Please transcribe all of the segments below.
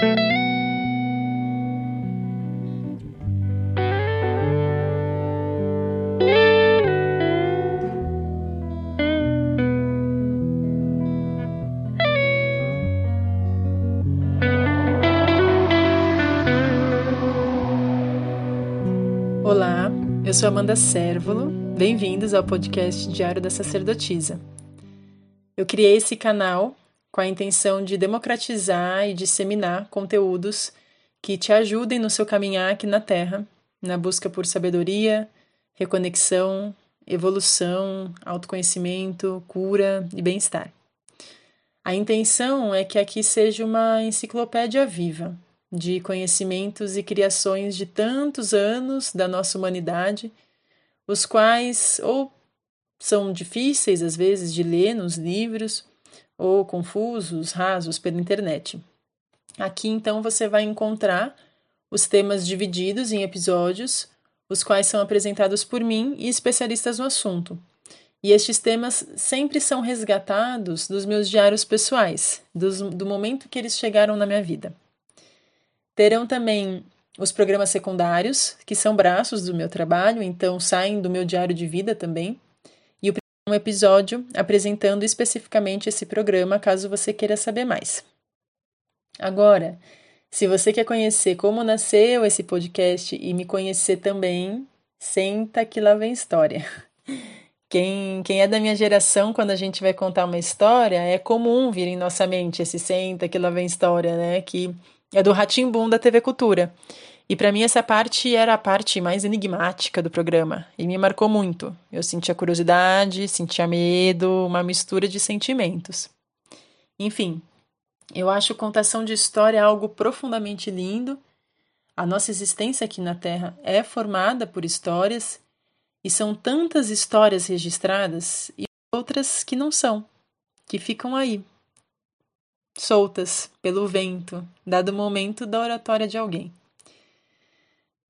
Olá, eu sou Amanda Sérvulo. Bem-vindos ao podcast Diário da Sacerdotisa. Eu criei esse canal com a intenção de democratizar e disseminar conteúdos que te ajudem no seu caminhar aqui na Terra, na busca por sabedoria, reconexão, evolução, autoconhecimento, cura e bem-estar. A intenção é que aqui seja uma enciclopédia viva, de conhecimentos e criações de tantos anos da nossa humanidade, os quais ou são difíceis às vezes de ler nos livros, ou confusos, rasos pela internet. Aqui então você vai encontrar os temas divididos em episódios, os quais são apresentados por mim e especialistas no assunto. E estes temas sempre são resgatados dos meus diários pessoais, dos, do momento que eles chegaram na minha vida. Terão também os programas secundários, que são braços do meu trabalho, então saem do meu diário de vida também. Um episódio apresentando especificamente esse programa, caso você queira saber mais. Agora, se você quer conhecer como nasceu esse podcast e me conhecer também, senta que lá vem história. Quem, quem é da minha geração, quando a gente vai contar uma história, é comum vir em nossa mente esse senta que lá vem história, né? Que é do Ratimbum da TV Cultura. E para mim essa parte era a parte mais enigmática do programa e me marcou muito. Eu sentia curiosidade, sentia medo, uma mistura de sentimentos. Enfim, eu acho contação de história algo profundamente lindo. A nossa existência aqui na Terra é formada por histórias e são tantas histórias registradas e outras que não são, que ficam aí, soltas pelo vento, dado o momento da oratória de alguém.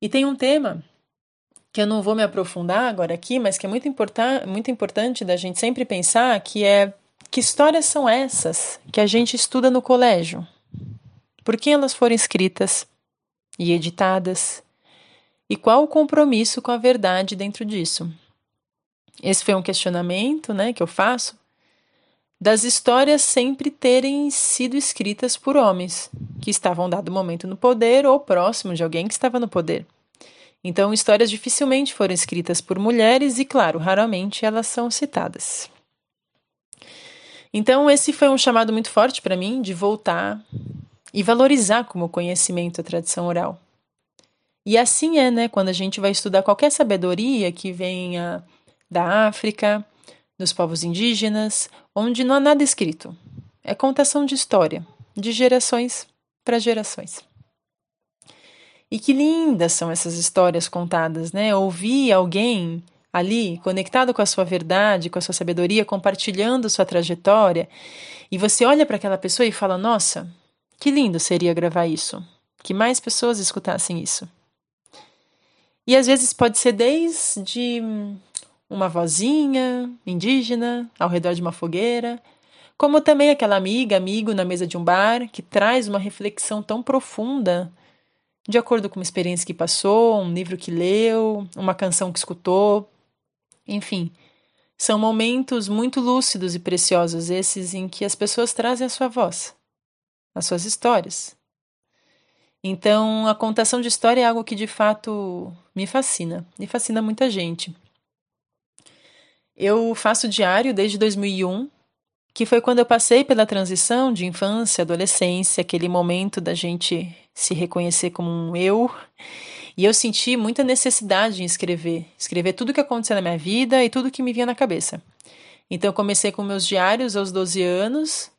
E tem um tema que eu não vou me aprofundar agora aqui, mas que é muito, importan muito importante da gente sempre pensar, que é que histórias são essas que a gente estuda no colégio? Por que elas foram escritas e editadas? E qual o compromisso com a verdade dentro disso? Esse foi um questionamento né, que eu faço das histórias sempre terem sido escritas por homens, que estavam dado momento no poder ou próximo de alguém que estava no poder. Então, histórias dificilmente foram escritas por mulheres e, claro, raramente elas são citadas. Então, esse foi um chamado muito forte para mim de voltar e valorizar como conhecimento a tradição oral. E assim é, né, quando a gente vai estudar qualquer sabedoria que venha da África, dos povos indígenas, onde não há nada escrito. É contação de história, de gerações para gerações. E que lindas são essas histórias contadas, né? Ouvir alguém ali, conectado com a sua verdade, com a sua sabedoria, compartilhando sua trajetória, e você olha para aquela pessoa e fala: Nossa, que lindo seria gravar isso. Que mais pessoas escutassem isso. E às vezes pode ser desde uma vozinha indígena ao redor de uma fogueira, como também aquela amiga, amigo na mesa de um bar que traz uma reflexão tão profunda, de acordo com uma experiência que passou, um livro que leu, uma canção que escutou. Enfim, são momentos muito lúcidos e preciosos esses em que as pessoas trazem a sua voz, as suas histórias. Então, a contação de história é algo que de fato me fascina, e fascina muita gente. Eu faço diário desde 2001, que foi quando eu passei pela transição de infância, adolescência, aquele momento da gente se reconhecer como um eu. E eu senti muita necessidade em escrever, escrever tudo o que aconteceu na minha vida e tudo o que me vinha na cabeça. Então eu comecei com meus diários aos 12 anos,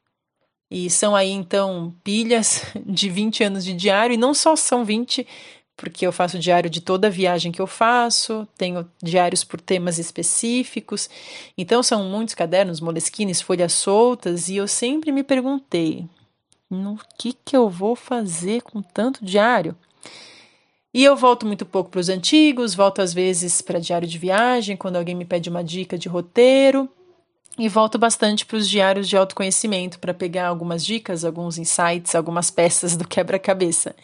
e são aí então pilhas de 20 anos de diário, e não só são 20, porque eu faço diário de toda viagem que eu faço, tenho diários por temas específicos. Então são muitos cadernos, moleskines, folhas soltas, e eu sempre me perguntei: no que que eu vou fazer com tanto diário? E eu volto muito pouco para os antigos, volto às vezes para diário de viagem, quando alguém me pede uma dica de roteiro. e volto bastante para os diários de autoconhecimento para pegar algumas dicas, alguns insights, algumas peças do quebra-cabeça.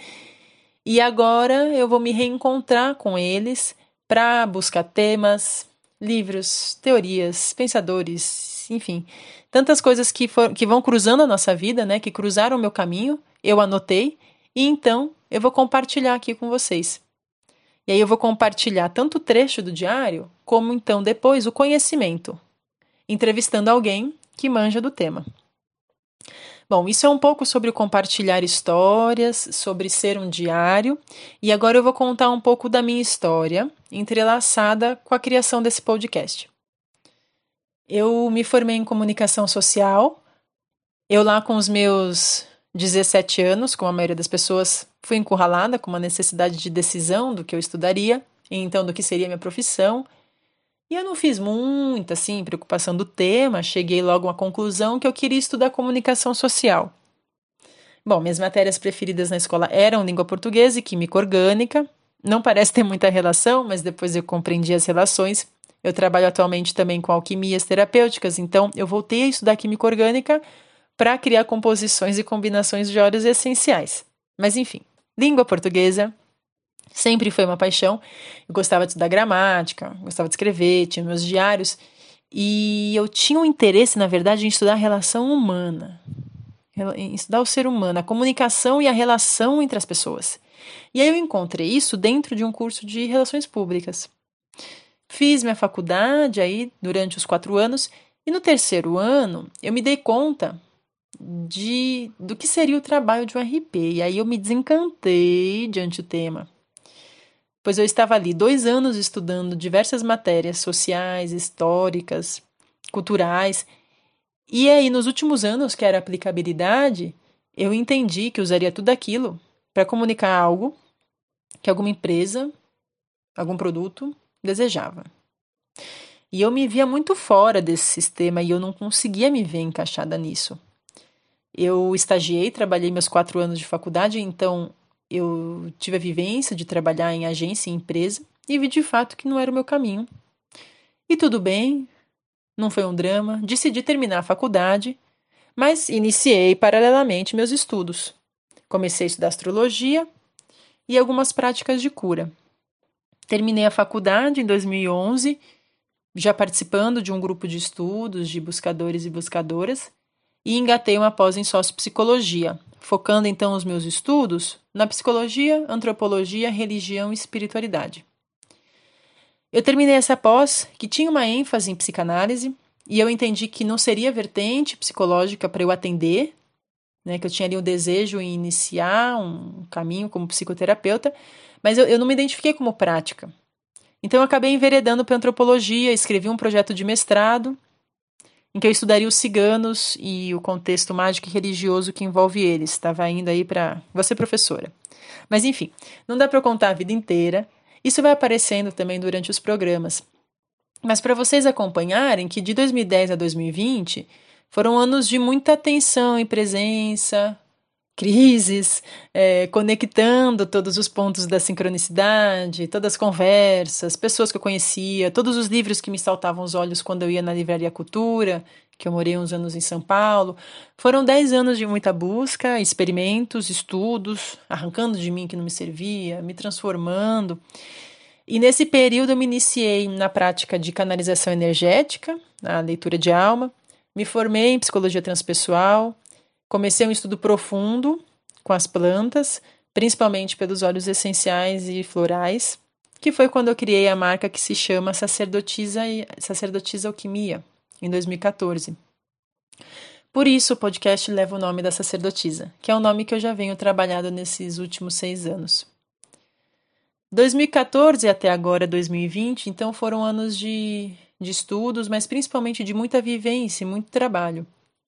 E agora eu vou me reencontrar com eles para buscar temas, livros, teorias, pensadores, enfim, tantas coisas que, for, que vão cruzando a nossa vida, né? Que cruzaram o meu caminho, eu anotei e então eu vou compartilhar aqui com vocês. E aí eu vou compartilhar tanto o trecho do diário, como então depois o conhecimento, entrevistando alguém que manja do tema. Bom, isso é um pouco sobre compartilhar histórias, sobre ser um diário, e agora eu vou contar um pouco da minha história, entrelaçada com a criação desse podcast. Eu me formei em comunicação social, eu lá com os meus 17 anos, como a maioria das pessoas, fui encurralada com uma necessidade de decisão do que eu estudaria, e então do que seria minha profissão, e eu não fiz muita, assim, preocupação do tema, cheguei logo à conclusão que eu queria estudar comunicação social. Bom, minhas matérias preferidas na escola eram língua portuguesa e química orgânica. Não parece ter muita relação, mas depois eu compreendi as relações. Eu trabalho atualmente também com alquimias terapêuticas, então eu voltei a estudar química orgânica para criar composições e combinações de óleos essenciais. Mas enfim, língua portuguesa, Sempre foi uma paixão. Eu gostava de estudar gramática, gostava de escrever, tinha meus diários. E eu tinha um interesse, na verdade, em estudar a relação humana, em estudar o ser humano, a comunicação e a relação entre as pessoas. E aí eu encontrei isso dentro de um curso de relações públicas. Fiz minha faculdade aí durante os quatro anos e no terceiro ano eu me dei conta de do que seria o trabalho de um RP. E aí eu me desencantei diante do tema pois eu estava ali dois anos estudando diversas matérias sociais, históricas, culturais, e aí nos últimos anos, que era aplicabilidade, eu entendi que usaria tudo aquilo para comunicar algo que alguma empresa, algum produto desejava. E eu me via muito fora desse sistema e eu não conseguia me ver encaixada nisso. Eu estagiei, trabalhei meus quatro anos de faculdade, então eu tive a vivência de trabalhar em agência e empresa e vi de fato que não era o meu caminho. E tudo bem, não foi um drama, decidi terminar a faculdade, mas iniciei paralelamente meus estudos. Comecei a estudar astrologia e algumas práticas de cura. Terminei a faculdade em 2011, já participando de um grupo de estudos de buscadores e buscadoras, e engatei uma pós em sociopsicologia, focando então os meus estudos na psicologia, antropologia, religião e espiritualidade. Eu terminei essa pós, que tinha uma ênfase em psicanálise, e eu entendi que não seria vertente psicológica para eu atender, né, que eu tinha ali um desejo em iniciar um caminho como psicoterapeuta, mas eu, eu não me identifiquei como prática. Então eu acabei enveredando para antropologia, escrevi um projeto de mestrado em que eu estudaria os ciganos e o contexto mágico e religioso que envolve eles. Estava indo aí para você professora. Mas enfim, não dá para contar a vida inteira. Isso vai aparecendo também durante os programas. Mas para vocês acompanharem que de 2010 a 2020 foram anos de muita atenção e presença, crises, é, conectando todos os pontos da sincronicidade, todas as conversas, pessoas que eu conhecia, todos os livros que me saltavam os olhos quando eu ia na Livraria Cultura, que eu morei uns anos em São Paulo. Foram dez anos de muita busca, experimentos, estudos, arrancando de mim que não me servia, me transformando. E nesse período eu me iniciei na prática de canalização energética, a leitura de alma, me formei em psicologia transpessoal, Comecei um estudo profundo com as plantas, principalmente pelos óleos essenciais e florais, que foi quando eu criei a marca que se chama Sacerdotisa, Sacerdotisa Alquimia, em 2014. Por isso o podcast leva o nome da sacerdotisa, que é o nome que eu já venho trabalhando nesses últimos seis anos. 2014 até agora 2020, então foram anos de, de estudos, mas principalmente de muita vivência e muito trabalho.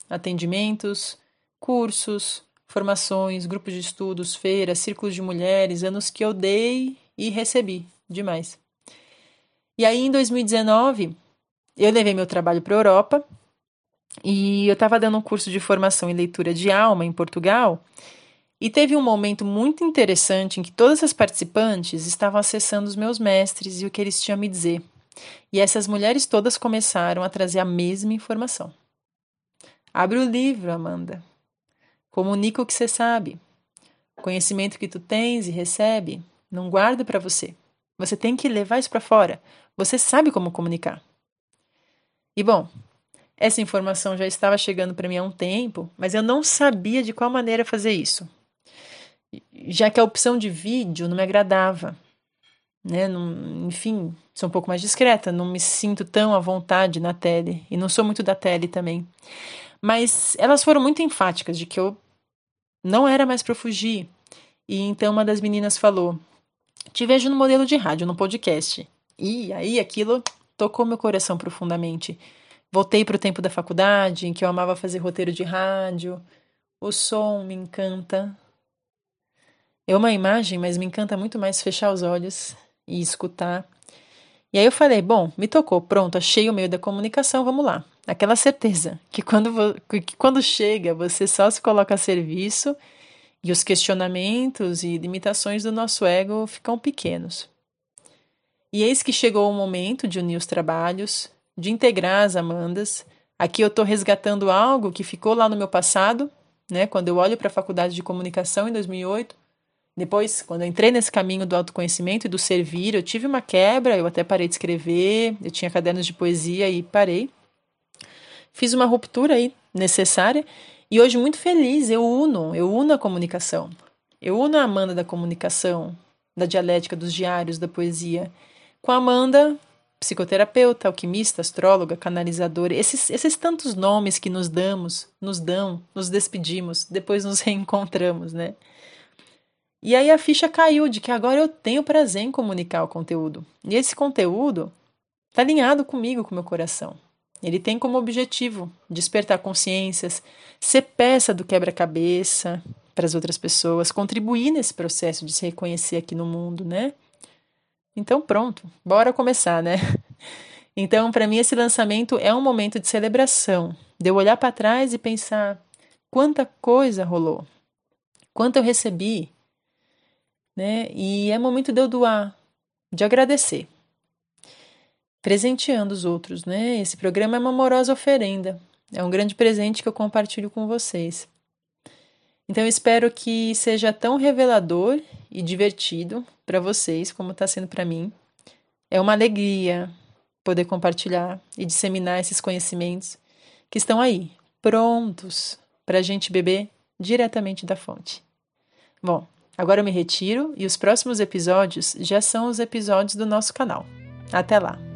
Atendimentos, cursos, formações, grupos de estudos, feiras, círculos de mulheres, anos que eu dei e recebi demais. E aí em 2019, eu levei meu trabalho para a Europa e eu estava dando um curso de formação em leitura de alma em Portugal. E teve um momento muito interessante em que todas as participantes estavam acessando os meus mestres e o que eles tinham a me dizer. E essas mulheres todas começaram a trazer a mesma informação. Abre o livro, Amanda. Comunica o que você sabe. Conhecimento que tu tens e recebe, não guarda para você. Você tem que levar isso para fora. Você sabe como comunicar. E bom, essa informação já estava chegando para mim há um tempo, mas eu não sabia de qual maneira fazer isso. Já que a opção de vídeo não me agradava. Né? Não, enfim, sou um pouco mais discreta, não me sinto tão à vontade na tele e não sou muito da tele também. Mas elas foram muito enfáticas de que eu não era mais para fugir. E então uma das meninas falou: Te vejo no modelo de rádio, no podcast. E aí aquilo tocou meu coração profundamente. Voltei para o tempo da faculdade, em que eu amava fazer roteiro de rádio. O som me encanta. É uma imagem, mas me encanta muito mais fechar os olhos e escutar. E aí eu falei, bom, me tocou, pronto, achei o meio da comunicação, vamos lá. Aquela certeza que quando, que quando chega, você só se coloca a serviço e os questionamentos e limitações do nosso ego ficam pequenos. E eis que chegou o momento de unir os trabalhos, de integrar as Amandas. Aqui eu estou resgatando algo que ficou lá no meu passado, né? Quando eu olho para a faculdade de comunicação em 2008, depois, quando eu entrei nesse caminho do autoconhecimento e do servir, eu tive uma quebra, eu até parei de escrever, eu tinha cadernos de poesia e parei. Fiz uma ruptura aí necessária e hoje muito feliz, eu uno, eu uno a comunicação. Eu uno a Amanda da comunicação, da dialética, dos diários, da poesia, com a Amanda, psicoterapeuta, alquimista, astróloga, canalizadora, esses, esses tantos nomes que nos damos, nos dão, nos despedimos, depois nos reencontramos, né? E aí a ficha caiu de que agora eu tenho prazer em comunicar o conteúdo. E esse conteúdo está alinhado comigo, com meu coração. Ele tem como objetivo despertar consciências, ser peça do quebra-cabeça para as outras pessoas, contribuir nesse processo de se reconhecer aqui no mundo, né? Então pronto, bora começar, né? Então, para mim esse lançamento é um momento de celebração, de eu olhar para trás e pensar quanta coisa rolou, quanto eu recebi, né? E é momento de eu doar, de agradecer presenteando os outros, né? Esse programa é uma amorosa oferenda. É um grande presente que eu compartilho com vocês. Então espero que seja tão revelador e divertido para vocês como está sendo para mim. É uma alegria poder compartilhar e disseminar esses conhecimentos que estão aí, prontos para a gente beber diretamente da fonte. Bom, agora eu me retiro e os próximos episódios já são os episódios do nosso canal. Até lá!